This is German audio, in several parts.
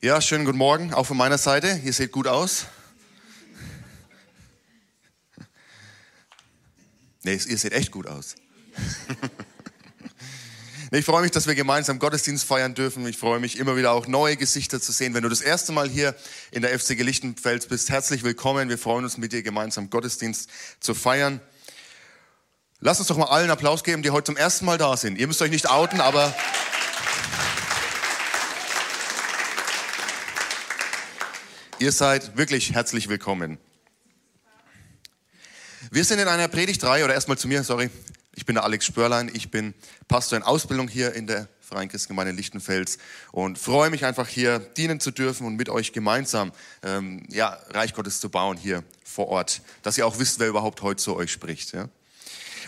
Ja, schönen guten Morgen, auch von meiner Seite. Ihr seht gut aus. Nee, ihr seht echt gut aus. Ich freue mich, dass wir gemeinsam Gottesdienst feiern dürfen. Ich freue mich immer wieder auch neue Gesichter zu sehen. Wenn du das erste Mal hier in der FCG Lichtenfels bist, herzlich willkommen. Wir freuen uns mit dir gemeinsam Gottesdienst zu feiern. Lass uns doch mal allen Applaus geben, die heute zum ersten Mal da sind. Ihr müsst euch nicht outen, aber ihr seid wirklich herzlich willkommen. Wir sind in einer Predigtreihe, oder erstmal zu mir, sorry. Ich bin der Alex Spörlein, ich bin Pastor in Ausbildung hier in der Freien Christgemeinde Lichtenfels und freue mich einfach hier dienen zu dürfen und mit euch gemeinsam ähm, ja, Reich Gottes zu bauen hier vor Ort, dass ihr auch wisst, wer überhaupt heute zu euch spricht. Ja?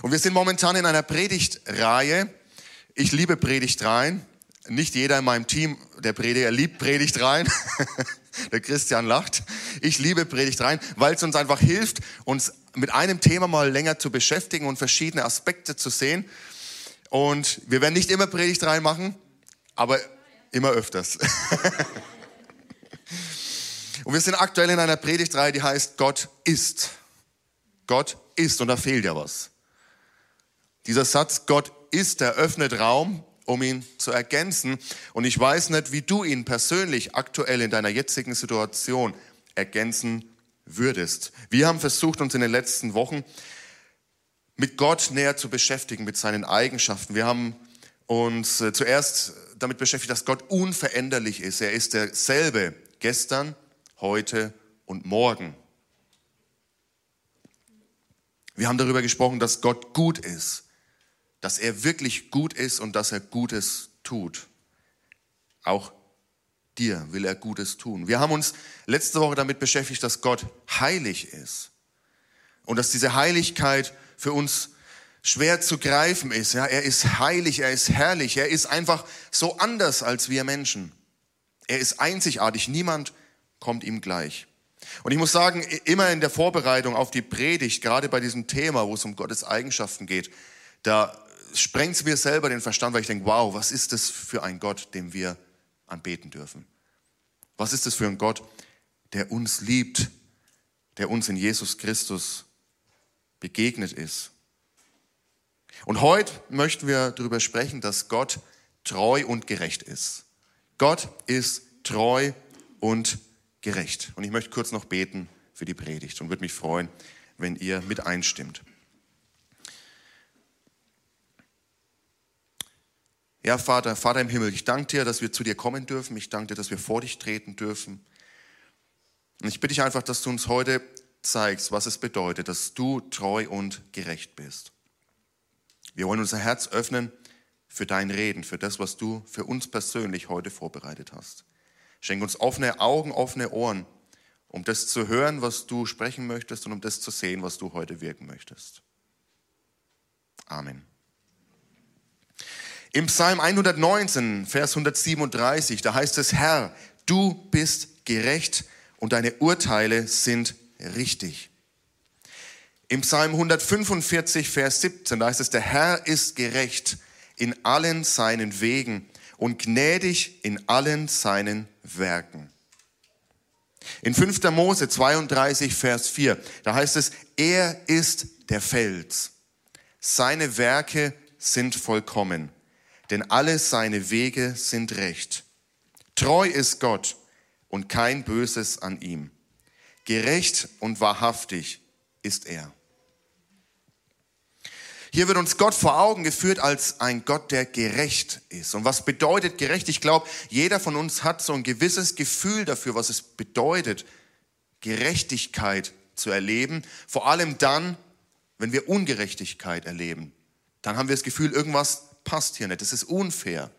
Und wir sind momentan in einer Predigtreihe. Ich liebe Predigtreihen. Nicht jeder in meinem Team, der Prediger, liebt Predigtreihen. der Christian lacht. Ich liebe Predigtreihen, weil es uns einfach hilft, uns mit einem Thema mal länger zu beschäftigen und verschiedene Aspekte zu sehen. Und wir werden nicht immer Predigt reinmachen, aber immer öfters. und wir sind aktuell in einer Predigtreihe, die heißt Gott ist. Gott ist und da fehlt ja was. Dieser Satz Gott ist eröffnet Raum, um ihn zu ergänzen. Und ich weiß nicht, wie du ihn persönlich aktuell in deiner jetzigen Situation ergänzen würdest. Wir haben versucht, uns in den letzten Wochen mit Gott näher zu beschäftigen, mit seinen Eigenschaften. Wir haben uns äh, zuerst damit beschäftigt, dass Gott unveränderlich ist. Er ist derselbe gestern, heute und morgen. Wir haben darüber gesprochen, dass Gott gut ist, dass er wirklich gut ist und dass er Gutes tut. Auch dir will er Gutes tun. Wir haben uns letzte Woche damit beschäftigt, dass Gott heilig ist und dass diese Heiligkeit für uns schwer zu greifen ist. Ja, er ist heilig, er ist herrlich, er ist einfach so anders als wir Menschen. Er ist einzigartig, niemand kommt ihm gleich. Und ich muss sagen, immer in der Vorbereitung auf die Predigt, gerade bei diesem Thema, wo es um Gottes Eigenschaften geht, da sprengt es mir selber den Verstand, weil ich denke, wow, was ist das für ein Gott, dem wir anbeten dürfen. Was ist das für ein Gott, der uns liebt, der uns in Jesus Christus begegnet ist? Und heute möchten wir darüber sprechen, dass Gott treu und gerecht ist. Gott ist treu und gerecht. Und ich möchte kurz noch beten für die Predigt und würde mich freuen, wenn ihr mit einstimmt. Ja, Vater, Vater im Himmel, ich danke dir, dass wir zu dir kommen dürfen. Ich danke dir, dass wir vor dich treten dürfen. Und ich bitte dich einfach, dass du uns heute zeigst, was es bedeutet, dass du treu und gerecht bist. Wir wollen unser Herz öffnen für dein Reden, für das, was du für uns persönlich heute vorbereitet hast. Schenk uns offene Augen, offene Ohren, um das zu hören, was du sprechen möchtest und um das zu sehen, was du heute wirken möchtest. Amen. Im Psalm 119, Vers 137, da heißt es, Herr, du bist gerecht und deine Urteile sind richtig. Im Psalm 145, Vers 17, da heißt es, der Herr ist gerecht in allen seinen Wegen und gnädig in allen seinen Werken. In 5. Mose 32, Vers 4, da heißt es, er ist der Fels. Seine Werke sind vollkommen denn alle seine Wege sind recht. Treu ist Gott und kein Böses an ihm. Gerecht und wahrhaftig ist er. Hier wird uns Gott vor Augen geführt als ein Gott, der gerecht ist. Und was bedeutet gerecht? Ich glaube, jeder von uns hat so ein gewisses Gefühl dafür, was es bedeutet, Gerechtigkeit zu erleben. Vor allem dann, wenn wir Ungerechtigkeit erleben. Dann haben wir das Gefühl, irgendwas passt hier nicht, das ist unfair.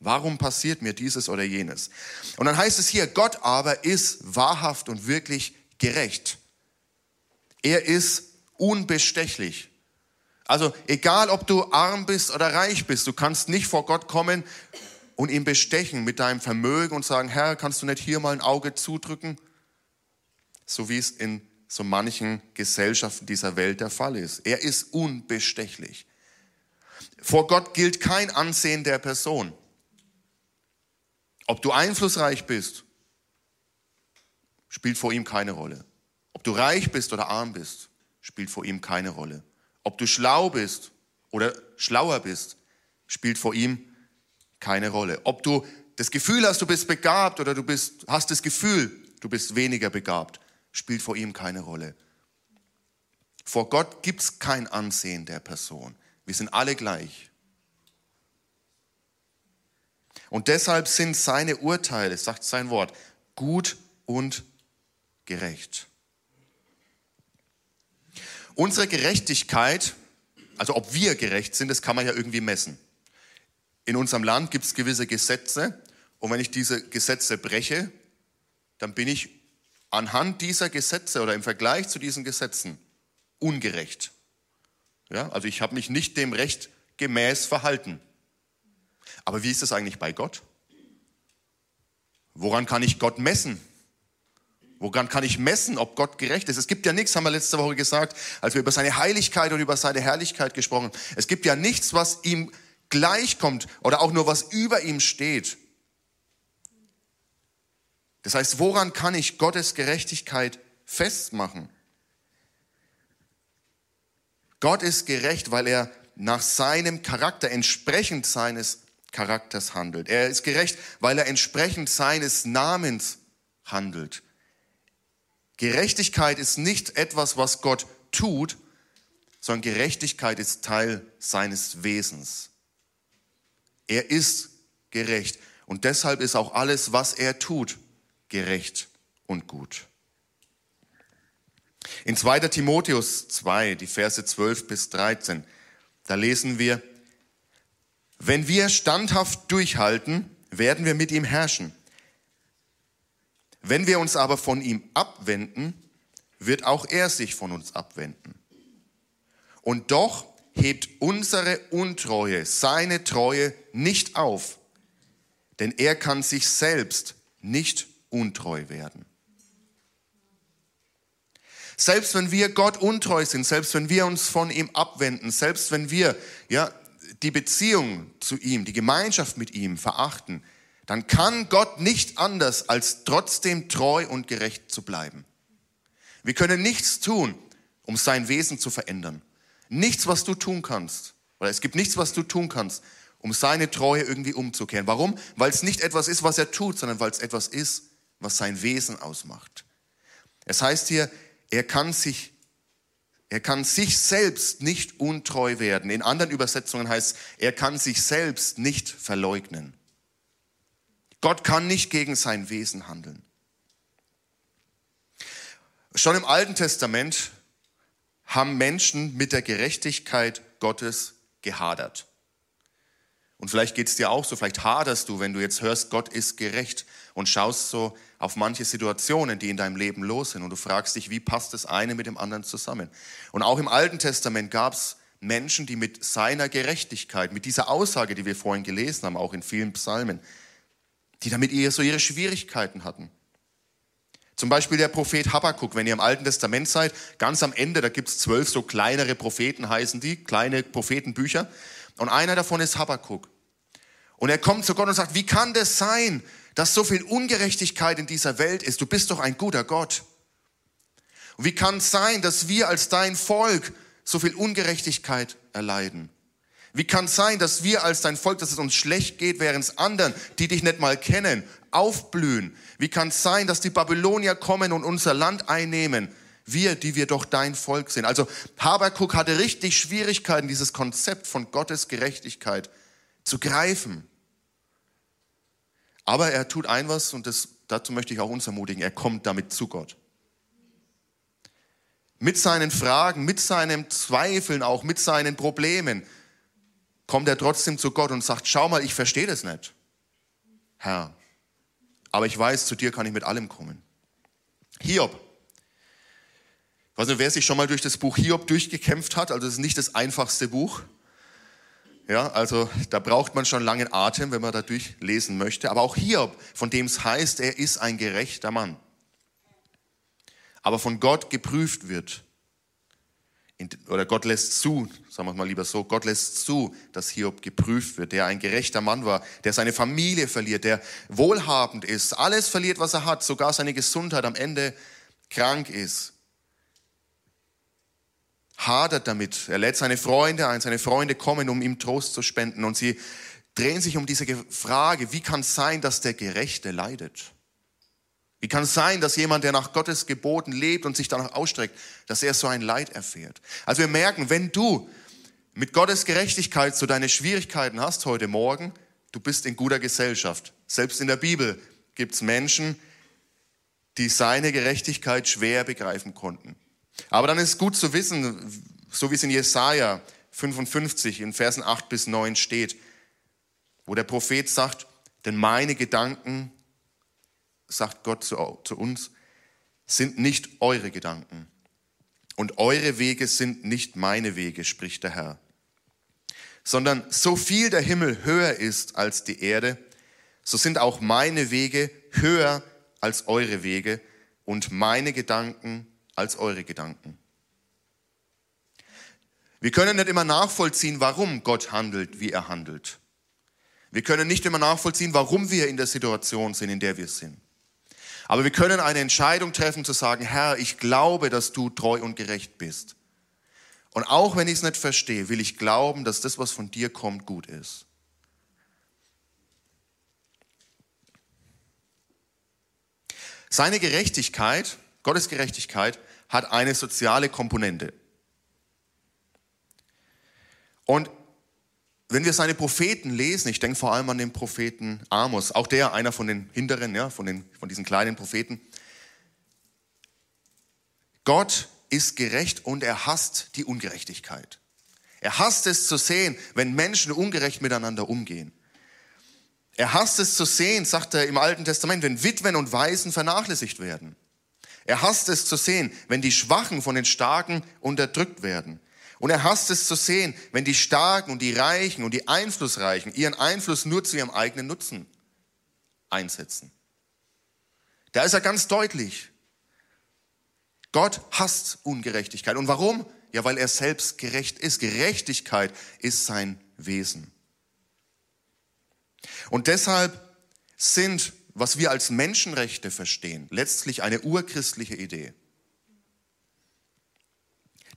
Warum passiert mir dieses oder jenes? Und dann heißt es hier, Gott aber ist wahrhaft und wirklich gerecht. Er ist unbestechlich. Also egal, ob du arm bist oder reich bist, du kannst nicht vor Gott kommen und ihn bestechen mit deinem Vermögen und sagen, Herr, kannst du nicht hier mal ein Auge zudrücken? So wie es in so manchen Gesellschaften dieser Welt der Fall ist. Er ist unbestechlich. Vor Gott gilt kein Ansehen der Person. Ob du einflussreich bist, spielt vor ihm keine Rolle. Ob du reich bist oder arm bist, spielt vor ihm keine Rolle. Ob du schlau bist oder schlauer bist, spielt vor ihm keine Rolle. Ob du das Gefühl hast, du bist begabt oder du bist, hast das Gefühl, du bist weniger begabt, spielt vor ihm keine Rolle. Vor Gott gibt es kein Ansehen der Person. Wir sind alle gleich. Und deshalb sind seine Urteile, sagt sein Wort, gut und gerecht. Unsere Gerechtigkeit, also ob wir gerecht sind, das kann man ja irgendwie messen. In unserem Land gibt es gewisse Gesetze und wenn ich diese Gesetze breche, dann bin ich anhand dieser Gesetze oder im Vergleich zu diesen Gesetzen ungerecht. Ja, also ich habe mich nicht dem Recht gemäß verhalten. Aber wie ist das eigentlich bei Gott? Woran kann ich Gott messen? Woran kann ich messen, ob Gott gerecht ist? Es gibt ja nichts, haben wir letzte Woche gesagt, als wir über seine Heiligkeit und über seine Herrlichkeit gesprochen. Es gibt ja nichts, was ihm gleichkommt oder auch nur was über ihm steht. Das heißt, woran kann ich Gottes Gerechtigkeit festmachen? Gott ist gerecht, weil er nach seinem Charakter, entsprechend seines Charakters handelt. Er ist gerecht, weil er entsprechend seines Namens handelt. Gerechtigkeit ist nicht etwas, was Gott tut, sondern Gerechtigkeit ist Teil seines Wesens. Er ist gerecht und deshalb ist auch alles, was er tut, gerecht und gut. In 2. Timotheus 2, die Verse 12 bis 13, da lesen wir, wenn wir standhaft durchhalten, werden wir mit ihm herrschen. Wenn wir uns aber von ihm abwenden, wird auch er sich von uns abwenden. Und doch hebt unsere Untreue seine Treue nicht auf, denn er kann sich selbst nicht untreu werden. Selbst wenn wir Gott untreu sind, selbst wenn wir uns von ihm abwenden, selbst wenn wir ja, die Beziehung zu ihm, die Gemeinschaft mit ihm verachten, dann kann Gott nicht anders, als trotzdem treu und gerecht zu bleiben. Wir können nichts tun, um sein Wesen zu verändern. Nichts, was du tun kannst. Oder es gibt nichts, was du tun kannst, um seine Treue irgendwie umzukehren. Warum? Weil es nicht etwas ist, was er tut, sondern weil es etwas ist, was sein Wesen ausmacht. Es heißt hier, er kann sich er kann sich selbst nicht untreu werden. In anderen Übersetzungen heißt es, er kann sich selbst nicht verleugnen. Gott kann nicht gegen sein Wesen handeln. Schon im Alten Testament haben Menschen mit der Gerechtigkeit Gottes gehadert. Und vielleicht geht es dir auch so, vielleicht haderst du, wenn du jetzt hörst, Gott ist gerecht und schaust so auf manche Situationen, die in deinem Leben los sind und du fragst dich, wie passt das eine mit dem anderen zusammen? Und auch im Alten Testament gab es Menschen, die mit seiner Gerechtigkeit, mit dieser Aussage, die wir vorhin gelesen haben, auch in vielen Psalmen, die damit eher so ihre Schwierigkeiten hatten. Zum Beispiel der Prophet Habakkuk, wenn ihr im Alten Testament seid, ganz am Ende, da gibt es zwölf so kleinere Propheten, heißen die, kleine Prophetenbücher. Und einer davon ist Habakkuk. Und er kommt zu Gott und sagt, wie kann das sein, dass so viel Ungerechtigkeit in dieser Welt ist? Du bist doch ein guter Gott. Und wie kann es sein, dass wir als dein Volk so viel Ungerechtigkeit erleiden? Wie kann es sein, dass wir als dein Volk, dass es uns schlecht geht, während es anderen, die dich nicht mal kennen, aufblühen? Wie kann es sein, dass die Babylonier kommen und unser Land einnehmen? Wir, die wir doch dein Volk sind. Also Habakuk hatte richtig Schwierigkeiten, dieses Konzept von Gottes Gerechtigkeit zu greifen. Aber er tut ein was und das, dazu möchte ich auch uns ermutigen. Er kommt damit zu Gott. Mit seinen Fragen, mit seinen Zweifeln, auch mit seinen Problemen, kommt er trotzdem zu Gott und sagt, schau mal, ich verstehe das nicht. Herr, aber ich weiß, zu dir kann ich mit allem kommen. Hiob. Ich weiß nicht, wer sich schon mal durch das Buch Hiob durchgekämpft hat. Also es ist nicht das einfachste Buch. Ja, also da braucht man schon langen Atem, wenn man da durchlesen möchte. Aber auch Hiob, von dem es heißt, er ist ein gerechter Mann. Aber von Gott geprüft wird. oder Gott lässt zu, sagen wir mal lieber so, Gott lässt zu, dass Hiob geprüft wird, der ein gerechter Mann war, der seine Familie verliert, der wohlhabend ist, alles verliert, was er hat, sogar seine Gesundheit am Ende krank ist. Hadert damit. Er lädt seine Freunde ein, seine Freunde kommen, um ihm Trost zu spenden und sie drehen sich um diese Frage, wie kann es sein, dass der Gerechte leidet? Wie kann es sein, dass jemand, der nach Gottes Geboten lebt und sich danach ausstreckt, dass er so ein Leid erfährt? Also wir merken, wenn du mit Gottes Gerechtigkeit so deine Schwierigkeiten hast heute Morgen, du bist in guter Gesellschaft. Selbst in der Bibel gibt es Menschen, die seine Gerechtigkeit schwer begreifen konnten. Aber dann ist gut zu wissen, so wie es in Jesaja 55 in Versen 8 bis 9 steht, wo der Prophet sagt, denn meine Gedanken sagt Gott zu, zu uns, sind nicht eure Gedanken. Und eure Wege sind nicht meine Wege, spricht der Herr. Sondern so viel der Himmel höher ist als die Erde, so sind auch meine Wege höher als eure Wege und meine Gedanken als eure Gedanken. Wir können nicht immer nachvollziehen, warum Gott handelt, wie er handelt. Wir können nicht immer nachvollziehen, warum wir in der Situation sind, in der wir sind. Aber wir können eine Entscheidung treffen zu sagen, Herr, ich glaube, dass du treu und gerecht bist. Und auch wenn ich es nicht verstehe, will ich glauben, dass das, was von dir kommt, gut ist. Seine Gerechtigkeit, Gottes Gerechtigkeit, hat eine soziale Komponente. Und wenn wir seine Propheten lesen, ich denke vor allem an den Propheten Amos, auch der, einer von den hinteren, ja, von, den, von diesen kleinen Propheten. Gott ist gerecht und er hasst die Ungerechtigkeit. Er hasst es zu sehen, wenn Menschen ungerecht miteinander umgehen. Er hasst es zu sehen, sagt er im Alten Testament, wenn Witwen und Waisen vernachlässigt werden. Er hasst es zu sehen, wenn die Schwachen von den Starken unterdrückt werden. Und er hasst es zu sehen, wenn die Starken und die Reichen und die Einflussreichen ihren Einfluss nur zu ihrem eigenen Nutzen einsetzen. Da ist er ganz deutlich. Gott hasst Ungerechtigkeit. Und warum? Ja, weil er selbst gerecht ist. Gerechtigkeit ist sein Wesen. Und deshalb sind, was wir als Menschenrechte verstehen, letztlich eine urchristliche Idee.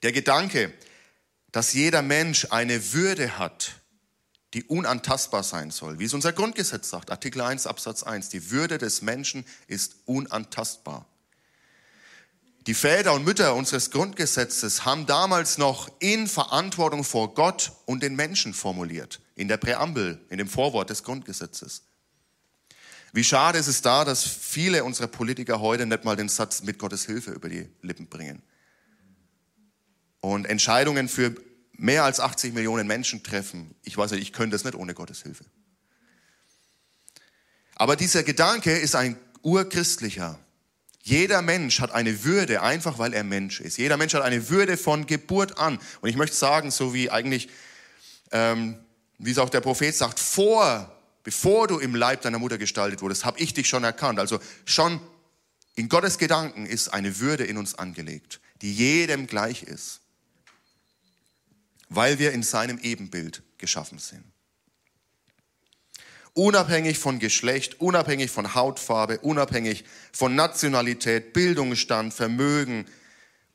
Der Gedanke, dass jeder Mensch eine Würde hat, die unantastbar sein soll, wie es unser Grundgesetz sagt, Artikel 1 Absatz 1. Die Würde des Menschen ist unantastbar. Die Väter und Mütter unseres Grundgesetzes haben damals noch in Verantwortung vor Gott und den Menschen formuliert, in der Präambel, in dem Vorwort des Grundgesetzes. Wie schade ist es da, dass viele unserer Politiker heute nicht mal den Satz mit Gottes Hilfe über die Lippen bringen und Entscheidungen für mehr als 80 Millionen Menschen treffen. Ich weiß nicht, ich könnte das nicht ohne Gottes Hilfe. Aber dieser Gedanke ist ein urchristlicher. Jeder Mensch hat eine Würde, einfach weil er Mensch ist. Jeder Mensch hat eine Würde von Geburt an. Und ich möchte sagen, so wie eigentlich, ähm, wie es auch der Prophet sagt, vor, bevor du im Leib deiner Mutter gestaltet wurdest, habe ich dich schon erkannt. Also schon in Gottes Gedanken ist eine Würde in uns angelegt, die jedem gleich ist weil wir in seinem Ebenbild geschaffen sind. Unabhängig von Geschlecht, unabhängig von Hautfarbe, unabhängig von Nationalität, Bildungsstand, Vermögen,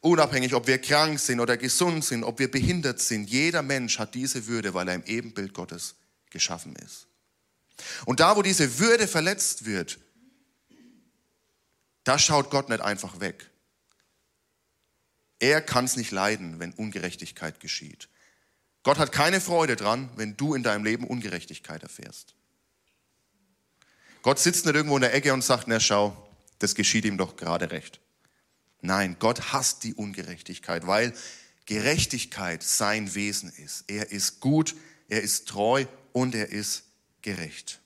unabhängig, ob wir krank sind oder gesund sind, ob wir behindert sind, jeder Mensch hat diese Würde, weil er im Ebenbild Gottes geschaffen ist. Und da, wo diese Würde verletzt wird, da schaut Gott nicht einfach weg. Er kann es nicht leiden, wenn Ungerechtigkeit geschieht. Gott hat keine Freude dran, wenn du in deinem Leben Ungerechtigkeit erfährst. Gott sitzt nicht irgendwo in der Ecke und sagt, na schau, das geschieht ihm doch gerade recht. Nein, Gott hasst die Ungerechtigkeit, weil Gerechtigkeit sein Wesen ist. Er ist gut, er ist treu und er ist gerecht.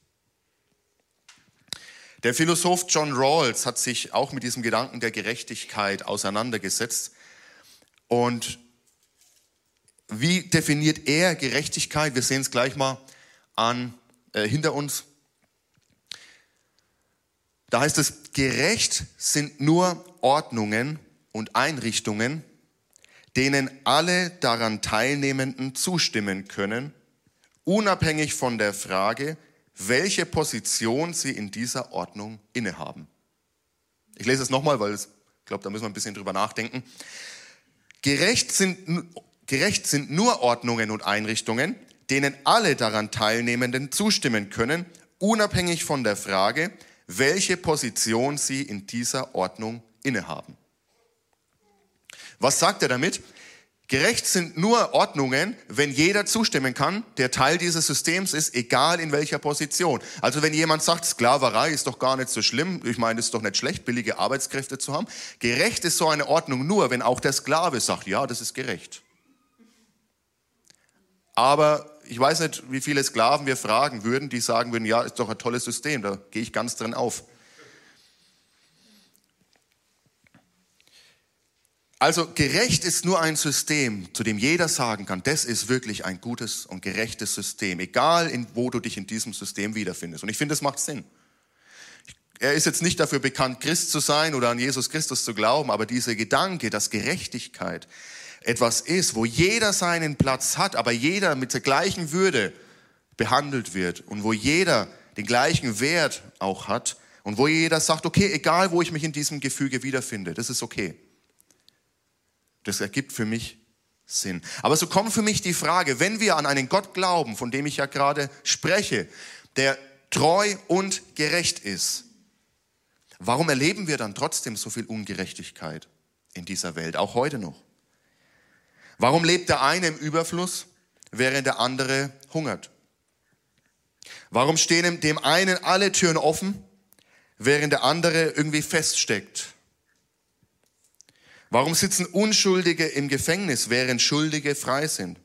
Der Philosoph John Rawls hat sich auch mit diesem Gedanken der Gerechtigkeit auseinandergesetzt und wie definiert er Gerechtigkeit? Wir sehen es gleich mal an äh, hinter uns. Da heißt es, gerecht sind nur Ordnungen und Einrichtungen, denen alle daran Teilnehmenden zustimmen können, unabhängig von der Frage, welche Position sie in dieser Ordnung innehaben. Ich lese es nochmal, weil ich glaube, da müssen wir ein bisschen drüber nachdenken. Gerecht sind, gerecht sind nur Ordnungen und Einrichtungen, denen alle daran Teilnehmenden zustimmen können, unabhängig von der Frage, welche Position sie in dieser Ordnung innehaben. Was sagt er damit? Gerecht sind nur Ordnungen, wenn jeder zustimmen kann, der Teil dieses Systems ist, egal in welcher Position. Also wenn jemand sagt, Sklaverei ist doch gar nicht so schlimm, ich meine, es ist doch nicht schlecht, billige Arbeitskräfte zu haben. Gerecht ist so eine Ordnung nur, wenn auch der Sklave sagt, ja, das ist gerecht. Aber ich weiß nicht, wie viele Sklaven wir fragen würden, die sagen würden, ja, ist doch ein tolles System, da gehe ich ganz drin auf. Also gerecht ist nur ein System, zu dem jeder sagen kann, das ist wirklich ein gutes und gerechtes System, egal in, wo du dich in diesem System wiederfindest. Und ich finde, es macht Sinn. Er ist jetzt nicht dafür bekannt, Christ zu sein oder an Jesus Christus zu glauben, aber dieser Gedanke, dass Gerechtigkeit etwas ist, wo jeder seinen Platz hat, aber jeder mit der gleichen Würde behandelt wird und wo jeder den gleichen Wert auch hat und wo jeder sagt, okay, egal wo ich mich in diesem Gefüge wiederfinde, das ist okay. Das ergibt für mich Sinn. Aber so kommt für mich die Frage, wenn wir an einen Gott glauben, von dem ich ja gerade spreche, der treu und gerecht ist, warum erleben wir dann trotzdem so viel Ungerechtigkeit in dieser Welt, auch heute noch? Warum lebt der eine im Überfluss, während der andere hungert? Warum stehen dem einen alle Türen offen, während der andere irgendwie feststeckt? Warum sitzen Unschuldige im Gefängnis, während Schuldige frei sind?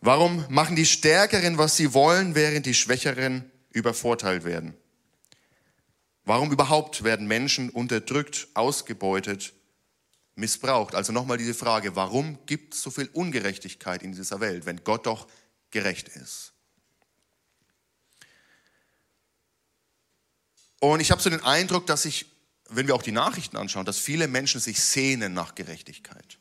Warum machen die Stärkeren, was sie wollen, während die Schwächeren übervorteilt werden? Warum überhaupt werden Menschen unterdrückt, ausgebeutet, missbraucht? Also nochmal diese Frage, warum gibt es so viel Ungerechtigkeit in dieser Welt, wenn Gott doch gerecht ist? Und ich habe so den Eindruck, dass sich wenn wir auch die Nachrichten anschauen, dass viele Menschen sich sehnen nach Gerechtigkeit.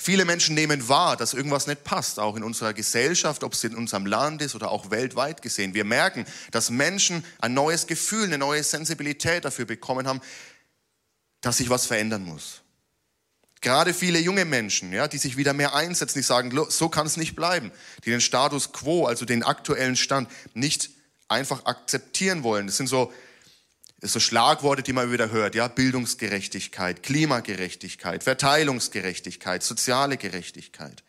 Viele Menschen nehmen wahr, dass irgendwas nicht passt, auch in unserer Gesellschaft, ob es in unserem Land ist oder auch weltweit gesehen. Wir merken, dass Menschen ein neues Gefühl, eine neue Sensibilität dafür bekommen haben, dass sich was verändern muss. Gerade viele junge Menschen, ja, die sich wieder mehr einsetzen, die sagen, so kann es nicht bleiben, die den Status quo, also den aktuellen Stand, nicht einfach akzeptieren wollen. Das sind so ist so Schlagworte, die man wieder hört, ja, Bildungsgerechtigkeit, Klimagerechtigkeit, Verteilungsgerechtigkeit, soziale Gerechtigkeit.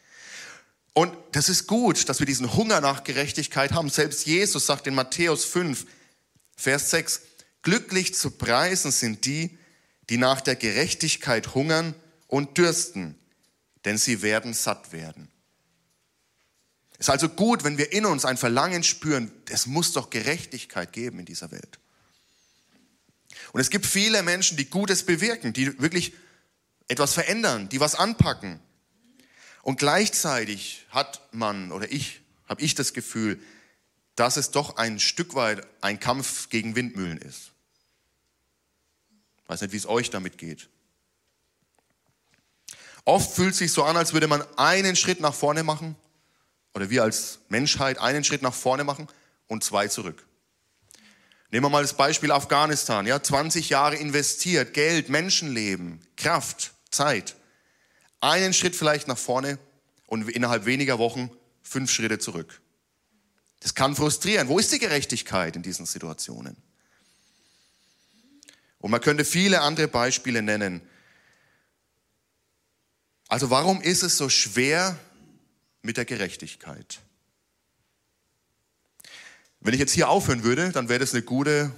Und das ist gut, dass wir diesen Hunger nach Gerechtigkeit haben. Selbst Jesus sagt in Matthäus 5, Vers 6, glücklich zu preisen sind die, die nach der Gerechtigkeit hungern und dürsten, denn sie werden satt werden. Es ist also gut, wenn wir in uns ein Verlangen spüren, es muss doch Gerechtigkeit geben in dieser Welt. Und es gibt viele Menschen, die Gutes bewirken, die wirklich etwas verändern, die was anpacken. Und gleichzeitig hat man oder ich, habe ich das Gefühl, dass es doch ein Stück weit ein Kampf gegen Windmühlen ist. Ich weiß nicht, wie es euch damit geht. Oft fühlt es sich so an, als würde man einen Schritt nach vorne machen oder wir als Menschheit einen Schritt nach vorne machen und zwei zurück. Nehmen wir mal das Beispiel Afghanistan. Ja, 20 Jahre investiert, Geld, Menschenleben, Kraft, Zeit. Einen Schritt vielleicht nach vorne und innerhalb weniger Wochen fünf Schritte zurück. Das kann frustrieren. Wo ist die Gerechtigkeit in diesen Situationen? Und man könnte viele andere Beispiele nennen. Also warum ist es so schwer mit der Gerechtigkeit? Wenn ich jetzt hier aufhören würde, dann wäre das eine gute,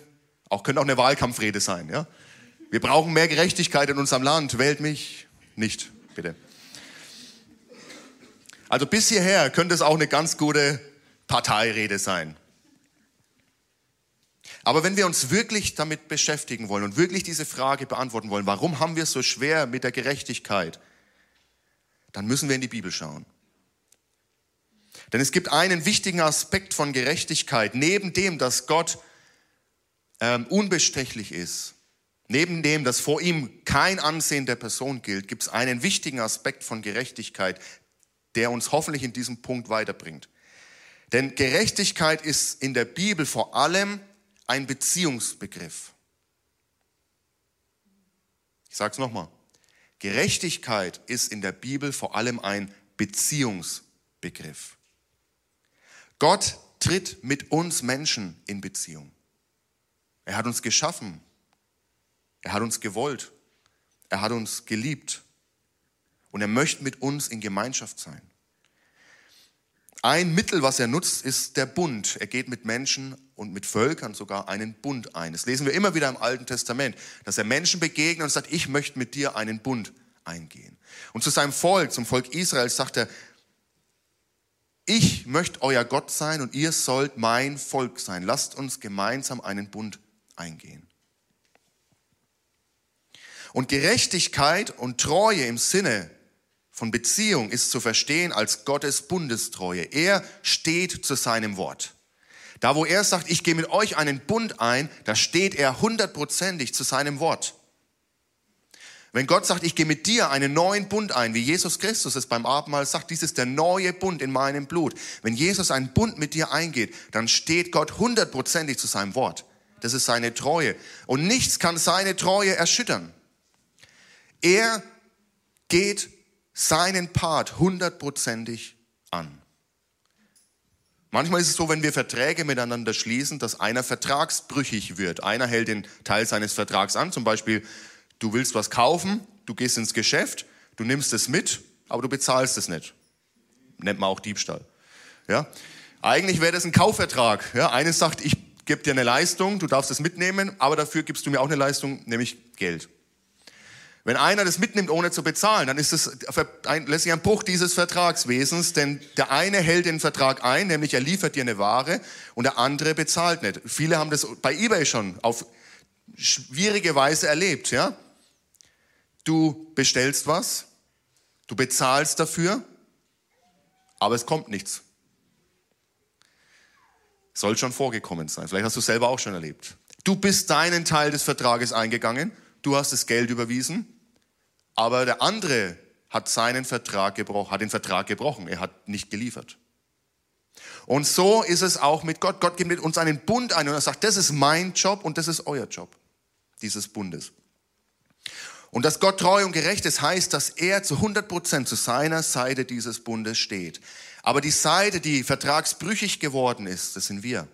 auch könnte auch eine Wahlkampfrede sein. Ja? Wir brauchen mehr Gerechtigkeit in unserem Land. Wählt mich nicht, bitte. Also bis hierher könnte es auch eine ganz gute Parteirede sein. Aber wenn wir uns wirklich damit beschäftigen wollen und wirklich diese Frage beantworten wollen, warum haben wir es so schwer mit der Gerechtigkeit, dann müssen wir in die Bibel schauen. Denn es gibt einen wichtigen Aspekt von Gerechtigkeit, neben dem, dass Gott ähm, unbestechlich ist, Neben dem, dass vor ihm kein Ansehen der Person gilt, gibt es einen wichtigen Aspekt von Gerechtigkeit, der uns hoffentlich in diesem Punkt weiterbringt. Denn Gerechtigkeit ist in der Bibel vor allem ein Beziehungsbegriff. Ich sage es nochmal. Gerechtigkeit ist in der Bibel vor allem ein Beziehungsbegriff. Gott tritt mit uns Menschen in Beziehung. Er hat uns geschaffen. Er hat uns gewollt. Er hat uns geliebt. Und er möchte mit uns in Gemeinschaft sein. Ein Mittel, was er nutzt, ist der Bund. Er geht mit Menschen und mit Völkern sogar einen Bund ein. Das lesen wir immer wieder im Alten Testament, dass er Menschen begegnet und sagt, ich möchte mit dir einen Bund eingehen. Und zu seinem Volk, zum Volk Israel, sagt er, ich möchte euer Gott sein und ihr sollt mein Volk sein. Lasst uns gemeinsam einen Bund eingehen. Und Gerechtigkeit und Treue im Sinne von Beziehung ist zu verstehen als Gottes Bundestreue. Er steht zu seinem Wort. Da, wo er sagt, ich gehe mit euch einen Bund ein, da steht er hundertprozentig zu seinem Wort. Wenn Gott sagt, ich gehe mit dir einen neuen Bund ein, wie Jesus Christus es beim Abendmahl sagt, dies ist der neue Bund in meinem Blut. Wenn Jesus einen Bund mit dir eingeht, dann steht Gott hundertprozentig zu seinem Wort. Das ist seine Treue. Und nichts kann seine Treue erschüttern. Er geht seinen Part hundertprozentig an. Manchmal ist es so, wenn wir Verträge miteinander schließen, dass einer vertragsbrüchig wird. Einer hält den Teil seines Vertrags an. Zum Beispiel, du willst was kaufen, du gehst ins Geschäft, du nimmst es mit, aber du bezahlst es nicht. Nennt man auch Diebstahl. Ja? Eigentlich wäre das ein Kaufvertrag. Ja? Eines sagt, ich gebe dir eine Leistung, du darfst es mitnehmen, aber dafür gibst du mir auch eine Leistung, nämlich Geld. Wenn einer das mitnimmt, ohne zu bezahlen, dann ist es letztlich ein Bruch dieses Vertragswesens, denn der eine hält den Vertrag ein, nämlich er liefert dir eine Ware und der andere bezahlt nicht. Viele haben das bei eBay schon auf schwierige Weise erlebt, ja? Du bestellst was, du bezahlst dafür, aber es kommt nichts. Soll schon vorgekommen sein. Vielleicht hast du selber auch schon erlebt. Du bist deinen Teil des Vertrages eingegangen du hast das Geld überwiesen, aber der andere hat seinen Vertrag gebrochen, hat den Vertrag gebrochen, er hat nicht geliefert. Und so ist es auch mit Gott. Gott gibt mit uns einen Bund ein und er sagt, das ist mein Job und das ist euer Job, dieses Bundes. Und dass Gott treu und gerecht ist, heißt, dass er zu 100 Prozent zu seiner Seite dieses Bundes steht. Aber die Seite, die vertragsbrüchig geworden ist, das sind wir.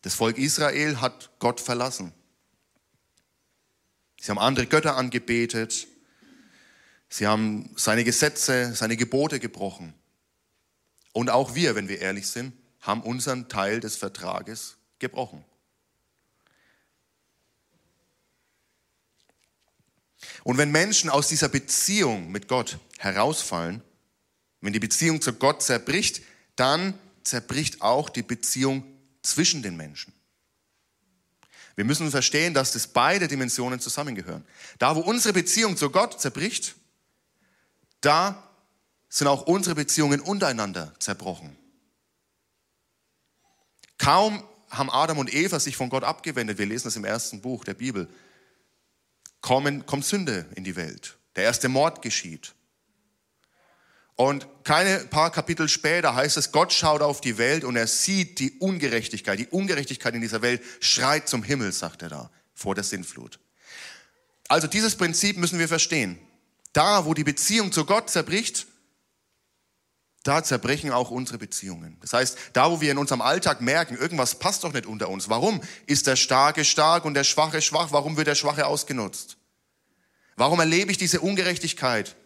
Das Volk Israel hat Gott verlassen. Sie haben andere Götter angebetet. Sie haben seine Gesetze, seine Gebote gebrochen. Und auch wir, wenn wir ehrlich sind, haben unseren Teil des Vertrages gebrochen. Und wenn Menschen aus dieser Beziehung mit Gott herausfallen, wenn die Beziehung zu Gott zerbricht, dann zerbricht auch die Beziehung zwischen den Menschen. Wir müssen verstehen, dass das beide Dimensionen zusammengehören. Da, wo unsere Beziehung zu Gott zerbricht, da sind auch unsere Beziehungen untereinander zerbrochen. Kaum haben Adam und Eva sich von Gott abgewendet, wir lesen das im ersten Buch der Bibel, kommen, kommt Sünde in die Welt. Der erste Mord geschieht. Und keine paar Kapitel später heißt es, Gott schaut auf die Welt und er sieht die Ungerechtigkeit. Die Ungerechtigkeit in dieser Welt schreit zum Himmel, sagt er da, vor der Sintflut. Also dieses Prinzip müssen wir verstehen. Da, wo die Beziehung zu Gott zerbricht, da zerbrechen auch unsere Beziehungen. Das heißt, da, wo wir in unserem Alltag merken, irgendwas passt doch nicht unter uns. Warum ist der Starke stark und der Schwache schwach? Warum wird der Schwache ausgenutzt? Warum erlebe ich diese Ungerechtigkeit?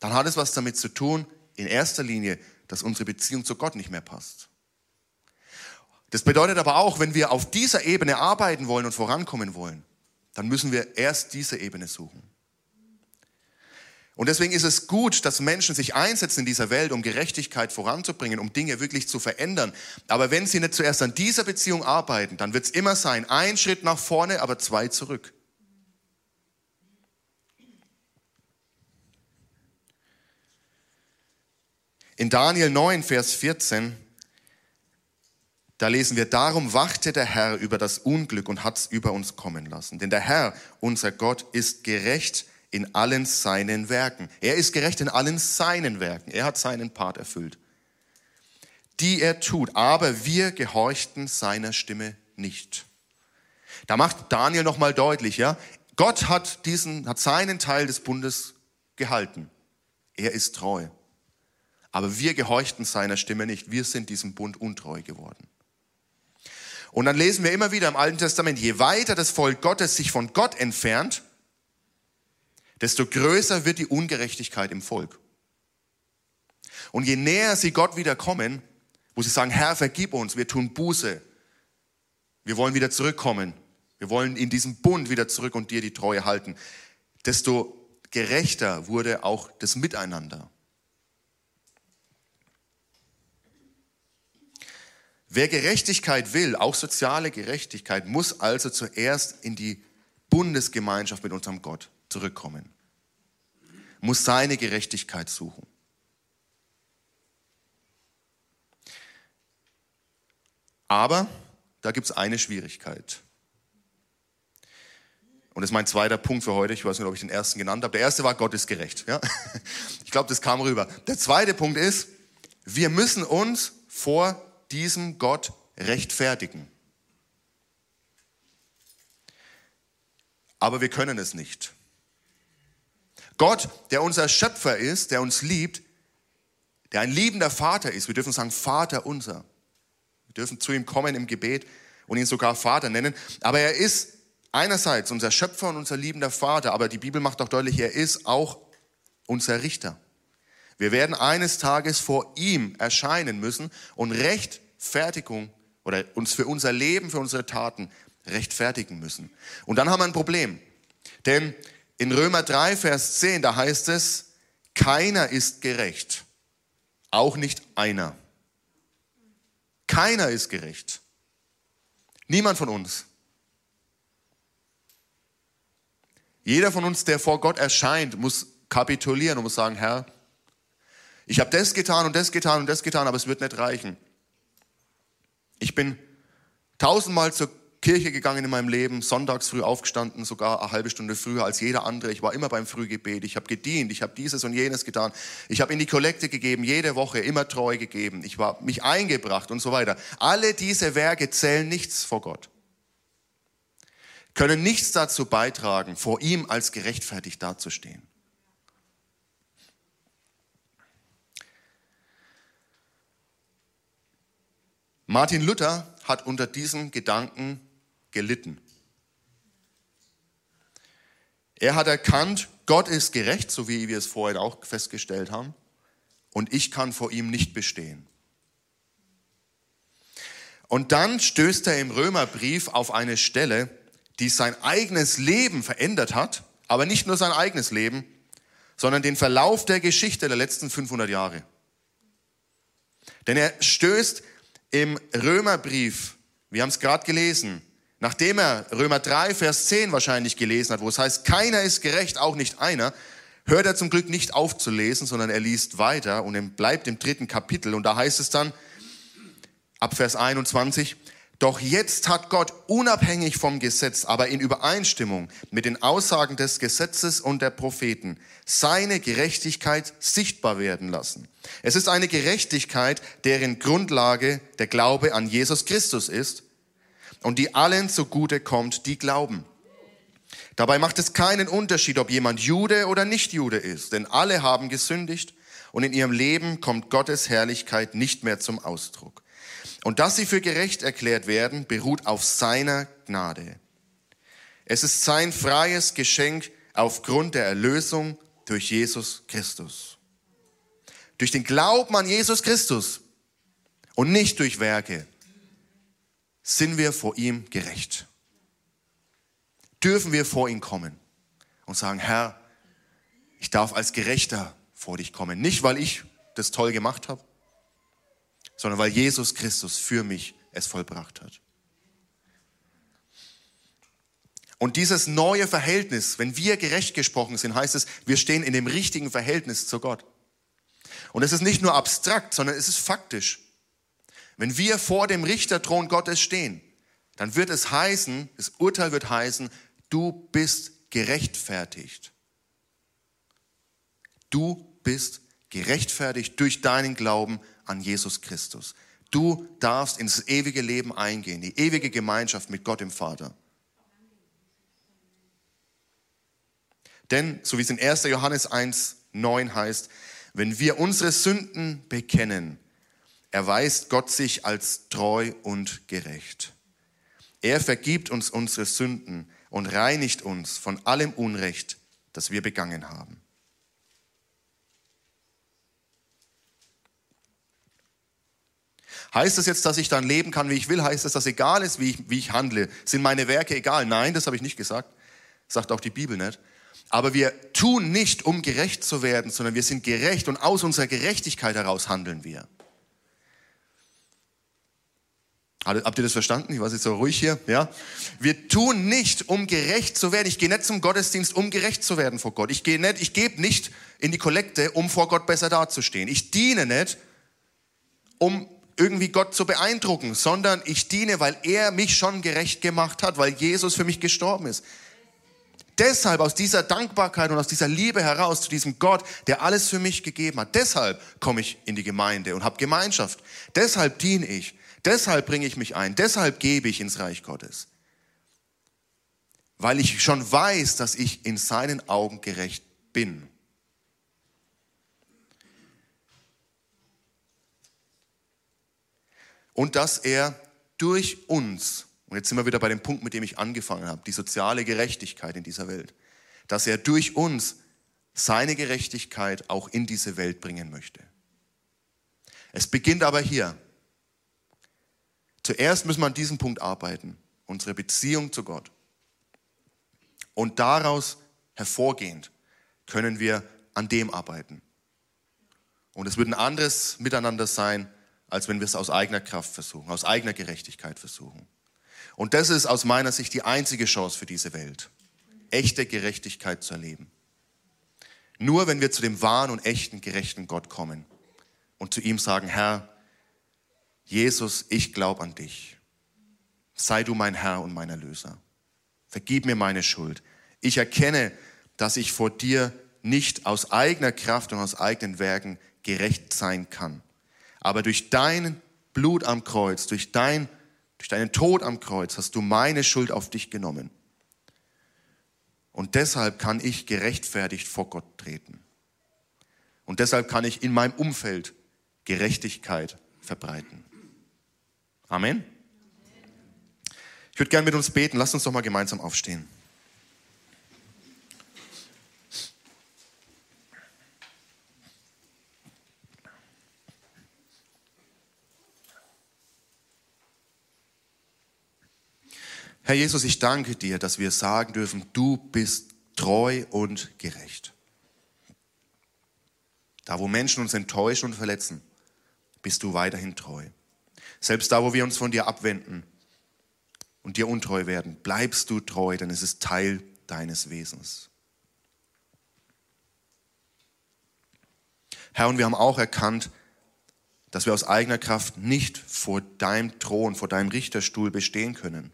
dann hat es was damit zu tun, in erster Linie, dass unsere Beziehung zu Gott nicht mehr passt. Das bedeutet aber auch, wenn wir auf dieser Ebene arbeiten wollen und vorankommen wollen, dann müssen wir erst diese Ebene suchen. Und deswegen ist es gut, dass Menschen sich einsetzen in dieser Welt, um Gerechtigkeit voranzubringen, um Dinge wirklich zu verändern. Aber wenn sie nicht zuerst an dieser Beziehung arbeiten, dann wird es immer sein, ein Schritt nach vorne, aber zwei zurück. In Daniel 9, Vers 14 Da lesen wir, darum wachte der Herr über das Unglück und hat's über uns kommen lassen. Denn der Herr, unser Gott, ist gerecht in allen seinen Werken. Er ist gerecht in allen seinen Werken. Er hat seinen Part erfüllt, die er tut. Aber wir gehorchten seiner Stimme nicht. Da macht Daniel nochmal deutlich, ja, Gott hat diesen, hat seinen Teil des Bundes gehalten. Er ist treu. Aber wir gehorchten seiner Stimme nicht. Wir sind diesem Bund untreu geworden. Und dann lesen wir immer wieder im Alten Testament, je weiter das Volk Gottes sich von Gott entfernt, desto größer wird die Ungerechtigkeit im Volk. Und je näher sie Gott wieder kommen, wo sie sagen, Herr, vergib uns, wir tun Buße, wir wollen wieder zurückkommen, wir wollen in diesem Bund wieder zurück und dir die Treue halten, desto gerechter wurde auch das Miteinander. Wer Gerechtigkeit will, auch soziale Gerechtigkeit, muss also zuerst in die Bundesgemeinschaft mit unserem Gott zurückkommen, muss seine Gerechtigkeit suchen. Aber da gibt es eine Schwierigkeit. Und das ist mein zweiter Punkt für heute. Ich weiß nicht, ob ich den ersten genannt habe. Der erste war, Gott ist gerecht. Ja? Ich glaube, das kam rüber. Der zweite Punkt ist, wir müssen uns vor diesem Gott rechtfertigen. Aber wir können es nicht. Gott, der unser Schöpfer ist, der uns liebt, der ein liebender Vater ist, wir dürfen sagen Vater unser. Wir dürfen zu ihm kommen im Gebet und ihn sogar Vater nennen. Aber er ist einerseits unser Schöpfer und unser liebender Vater, aber die Bibel macht auch deutlich, er ist auch unser Richter. Wir werden eines Tages vor ihm erscheinen müssen und Rechtfertigung oder uns für unser Leben, für unsere Taten rechtfertigen müssen. Und dann haben wir ein Problem. Denn in Römer 3, Vers 10, da heißt es, keiner ist gerecht, auch nicht einer. Keiner ist gerecht. Niemand von uns. Jeder von uns, der vor Gott erscheint, muss kapitulieren und muss sagen, Herr, ich habe das getan und das getan und das getan, aber es wird nicht reichen. Ich bin tausendmal zur Kirche gegangen in meinem Leben, sonntags früh aufgestanden, sogar eine halbe Stunde früher als jeder andere. Ich war immer beim Frühgebet, ich habe gedient, ich habe dieses und jenes getan. Ich habe in die Kollekte gegeben, jede Woche immer treu gegeben. Ich war mich eingebracht und so weiter. Alle diese Werke zählen nichts vor Gott. Können nichts dazu beitragen, vor ihm als gerechtfertigt dazustehen. Martin Luther hat unter diesen Gedanken gelitten. Er hat erkannt, Gott ist gerecht, so wie wir es vorhin auch festgestellt haben, und ich kann vor ihm nicht bestehen. Und dann stößt er im Römerbrief auf eine Stelle, die sein eigenes Leben verändert hat, aber nicht nur sein eigenes Leben, sondern den Verlauf der Geschichte der letzten 500 Jahre. Denn er stößt im Römerbrief, wir haben es gerade gelesen, Nachdem er Römer 3, Vers 10 wahrscheinlich gelesen hat, wo es heißt, keiner ist gerecht, auch nicht einer, hört er zum Glück nicht auf zu lesen, sondern er liest weiter und bleibt im dritten Kapitel. Und da heißt es dann, ab Vers 21, doch jetzt hat Gott unabhängig vom Gesetz, aber in Übereinstimmung mit den Aussagen des Gesetzes und der Propheten seine Gerechtigkeit sichtbar werden lassen. Es ist eine Gerechtigkeit, deren Grundlage der Glaube an Jesus Christus ist und die allen zugute kommt, die glauben. Dabei macht es keinen Unterschied, ob jemand Jude oder nicht Jude ist, denn alle haben gesündigt und in ihrem Leben kommt Gottes Herrlichkeit nicht mehr zum Ausdruck. Und dass sie für gerecht erklärt werden, beruht auf seiner Gnade. Es ist sein freies Geschenk aufgrund der Erlösung durch Jesus Christus. Durch den Glauben an Jesus Christus und nicht durch Werke sind wir vor ihm gerecht. Dürfen wir vor ihn kommen und sagen, Herr, ich darf als Gerechter vor dich kommen. Nicht, weil ich das toll gemacht habe, sondern weil Jesus Christus für mich es vollbracht hat. Und dieses neue Verhältnis, wenn wir gerecht gesprochen sind, heißt es, wir stehen in dem richtigen Verhältnis zu Gott. Und es ist nicht nur abstrakt, sondern es ist faktisch. Wenn wir vor dem Richterthron Gottes stehen, dann wird es heißen, das Urteil wird heißen, du bist gerechtfertigt. Du bist gerechtfertigt durch deinen Glauben an Jesus Christus. Du darfst ins ewige Leben eingehen, die ewige Gemeinschaft mit Gott dem Vater. Denn, so wie es in 1. Johannes 1, 9 heißt, wenn wir unsere Sünden bekennen, erweist Gott sich als treu und gerecht. Er vergibt uns unsere Sünden und reinigt uns von allem Unrecht, das wir begangen haben. Heißt das jetzt, dass ich dann leben kann, wie ich will? Heißt das, dass egal ist, wie ich, wie ich handle? Sind meine Werke egal? Nein, das habe ich nicht gesagt. sagt auch die Bibel nicht. Aber wir tun nicht, um gerecht zu werden, sondern wir sind gerecht und aus unserer Gerechtigkeit heraus handeln wir. Habt ihr das verstanden? Ich war jetzt so ruhig hier. Ja? Wir tun nicht, um gerecht zu werden. Ich gehe nicht zum Gottesdienst, um gerecht zu werden vor Gott. Ich gehe nicht, ich gebe nicht in die Kollekte, um vor Gott besser dazustehen. Ich diene nicht, um irgendwie Gott zu beeindrucken, sondern ich diene, weil er mich schon gerecht gemacht hat, weil Jesus für mich gestorben ist. Deshalb aus dieser Dankbarkeit und aus dieser Liebe heraus zu diesem Gott, der alles für mich gegeben hat, deshalb komme ich in die Gemeinde und habe Gemeinschaft. Deshalb diene ich. Deshalb bringe ich mich ein. Deshalb gebe ich ins Reich Gottes. Weil ich schon weiß, dass ich in seinen Augen gerecht bin. Und dass er durch uns und jetzt sind wir wieder bei dem Punkt, mit dem ich angefangen habe, die soziale Gerechtigkeit in dieser Welt. Dass er durch uns seine Gerechtigkeit auch in diese Welt bringen möchte. Es beginnt aber hier. Zuerst müssen wir an diesem Punkt arbeiten, unsere Beziehung zu Gott. Und daraus hervorgehend können wir an dem arbeiten. Und es wird ein anderes Miteinander sein, als wenn wir es aus eigener Kraft versuchen, aus eigener Gerechtigkeit versuchen. Und das ist aus meiner Sicht die einzige Chance für diese Welt, echte Gerechtigkeit zu erleben. Nur wenn wir zu dem wahren und echten, gerechten Gott kommen und zu ihm sagen, Herr, Jesus, ich glaube an dich. Sei du mein Herr und mein Erlöser. Vergib mir meine Schuld. Ich erkenne, dass ich vor dir nicht aus eigener Kraft und aus eigenen Werken gerecht sein kann. Aber durch dein Blut am Kreuz, durch dein durch deinen Tod am Kreuz hast du meine Schuld auf dich genommen. Und deshalb kann ich gerechtfertigt vor Gott treten. Und deshalb kann ich in meinem Umfeld Gerechtigkeit verbreiten. Amen. Ich würde gerne mit uns beten. Lasst uns doch mal gemeinsam aufstehen. Herr Jesus, ich danke dir, dass wir sagen dürfen, du bist treu und gerecht. Da, wo Menschen uns enttäuschen und verletzen, bist du weiterhin treu. Selbst da, wo wir uns von dir abwenden und dir untreu werden, bleibst du treu, denn es ist Teil deines Wesens. Herr, und wir haben auch erkannt, dass wir aus eigener Kraft nicht vor deinem Thron, vor deinem Richterstuhl bestehen können.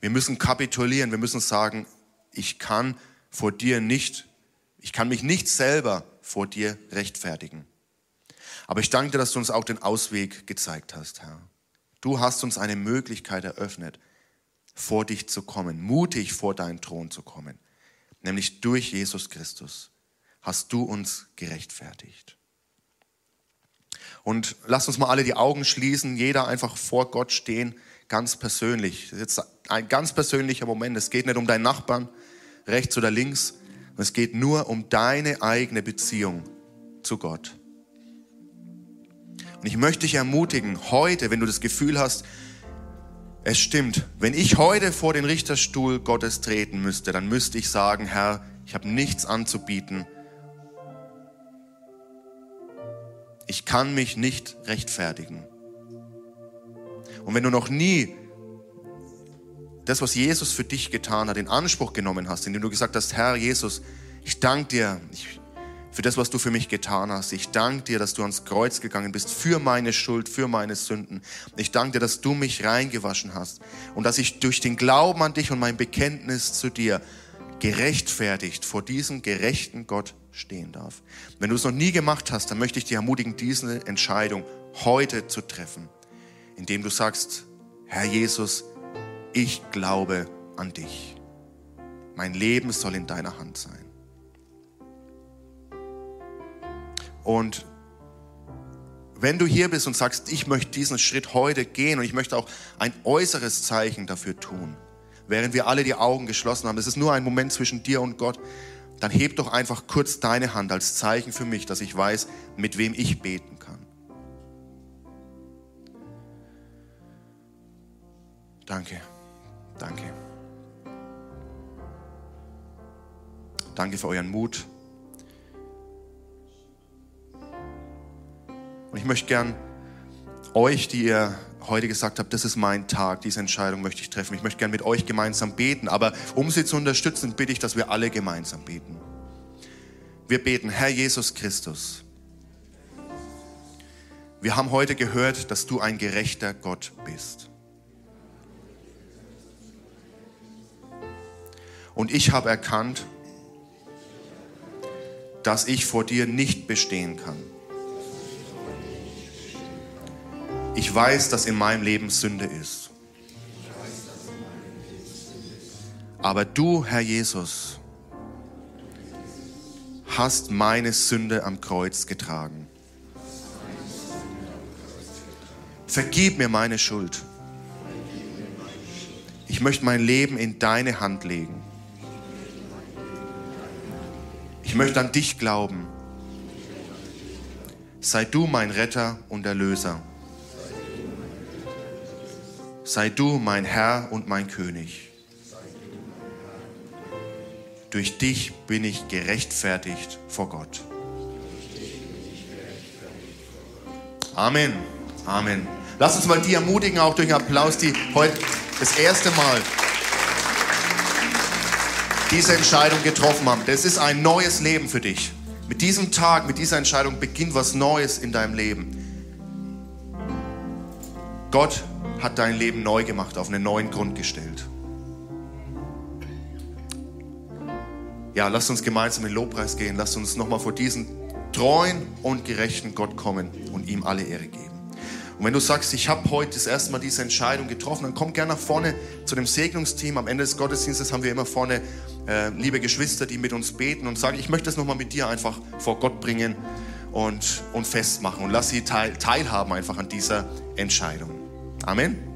Wir müssen kapitulieren, wir müssen sagen, ich kann vor dir nicht, ich kann mich nicht selber vor dir rechtfertigen. Aber ich danke dir, dass du uns auch den Ausweg gezeigt hast, Herr. Du hast uns eine Möglichkeit eröffnet, vor dich zu kommen, mutig vor deinen Thron zu kommen. Nämlich durch Jesus Christus hast du uns gerechtfertigt. Und lass uns mal alle die Augen schließen, jeder einfach vor Gott stehen ganz persönlich. Das ist jetzt ein ganz persönlicher Moment. Es geht nicht um deinen Nachbarn, rechts oder links. Es geht nur um deine eigene Beziehung zu Gott. Und ich möchte dich ermutigen, heute, wenn du das Gefühl hast, es stimmt, wenn ich heute vor den Richterstuhl Gottes treten müsste, dann müsste ich sagen, Herr, ich habe nichts anzubieten. Ich kann mich nicht rechtfertigen. Und wenn du noch nie das, was Jesus für dich getan hat, in Anspruch genommen hast, indem du gesagt hast, Herr Jesus, ich danke dir für das, was du für mich getan hast. Ich danke dir, dass du ans Kreuz gegangen bist für meine Schuld, für meine Sünden. Ich danke dir, dass du mich reingewaschen hast und dass ich durch den Glauben an dich und mein Bekenntnis zu dir gerechtfertigt vor diesem gerechten Gott stehen darf. Wenn du es noch nie gemacht hast, dann möchte ich dich ermutigen, diese Entscheidung heute zu treffen, indem du sagst, Herr Jesus, ich glaube an dich. Mein Leben soll in deiner Hand sein. Und wenn du hier bist und sagst, ich möchte diesen Schritt heute gehen und ich möchte auch ein äußeres Zeichen dafür tun, während wir alle die Augen geschlossen haben, es ist nur ein Moment zwischen dir und Gott, dann heb doch einfach kurz deine Hand als Zeichen für mich, dass ich weiß, mit wem ich beten kann. Danke, danke. Danke für euren Mut. Und ich möchte gern euch, die ihr heute gesagt habt, das ist mein Tag, diese Entscheidung möchte ich treffen. Ich möchte gern mit euch gemeinsam beten, aber um sie zu unterstützen, bitte ich, dass wir alle gemeinsam beten. Wir beten, Herr Jesus Christus. Wir haben heute gehört, dass du ein gerechter Gott bist. Und ich habe erkannt, dass ich vor dir nicht bestehen kann. Ich weiß, dass in meinem Leben Sünde ist. Aber du, Herr Jesus, hast meine Sünde am Kreuz getragen. Vergib mir meine Schuld. Ich möchte mein Leben in deine Hand legen. Ich möchte an dich glauben. Sei du mein Retter und Erlöser. Sei du mein Herr und mein König. Durch dich bin ich gerechtfertigt vor Gott. Amen. Amen. Lass uns mal die ermutigen, auch durch Applaus, die heute das erste Mal diese Entscheidung getroffen haben. Das ist ein neues Leben für dich. Mit diesem Tag, mit dieser Entscheidung beginnt was Neues in deinem Leben. Gott hat dein Leben neu gemacht, auf einen neuen Grund gestellt. Ja, lasst uns gemeinsam in Lobpreis gehen. Lasst uns nochmal vor diesen treuen und gerechten Gott kommen und ihm alle Ehre geben. Und wenn du sagst, ich habe heute das erste Mal diese Entscheidung getroffen, dann komm gerne nach vorne zu dem Segnungsteam. Am Ende des Gottesdienstes haben wir immer vorne äh, liebe Geschwister, die mit uns beten und sagen, ich möchte das nochmal mit dir einfach vor Gott bringen und, und festmachen und lass sie teil, teilhaben einfach an dieser Entscheidung. Amen.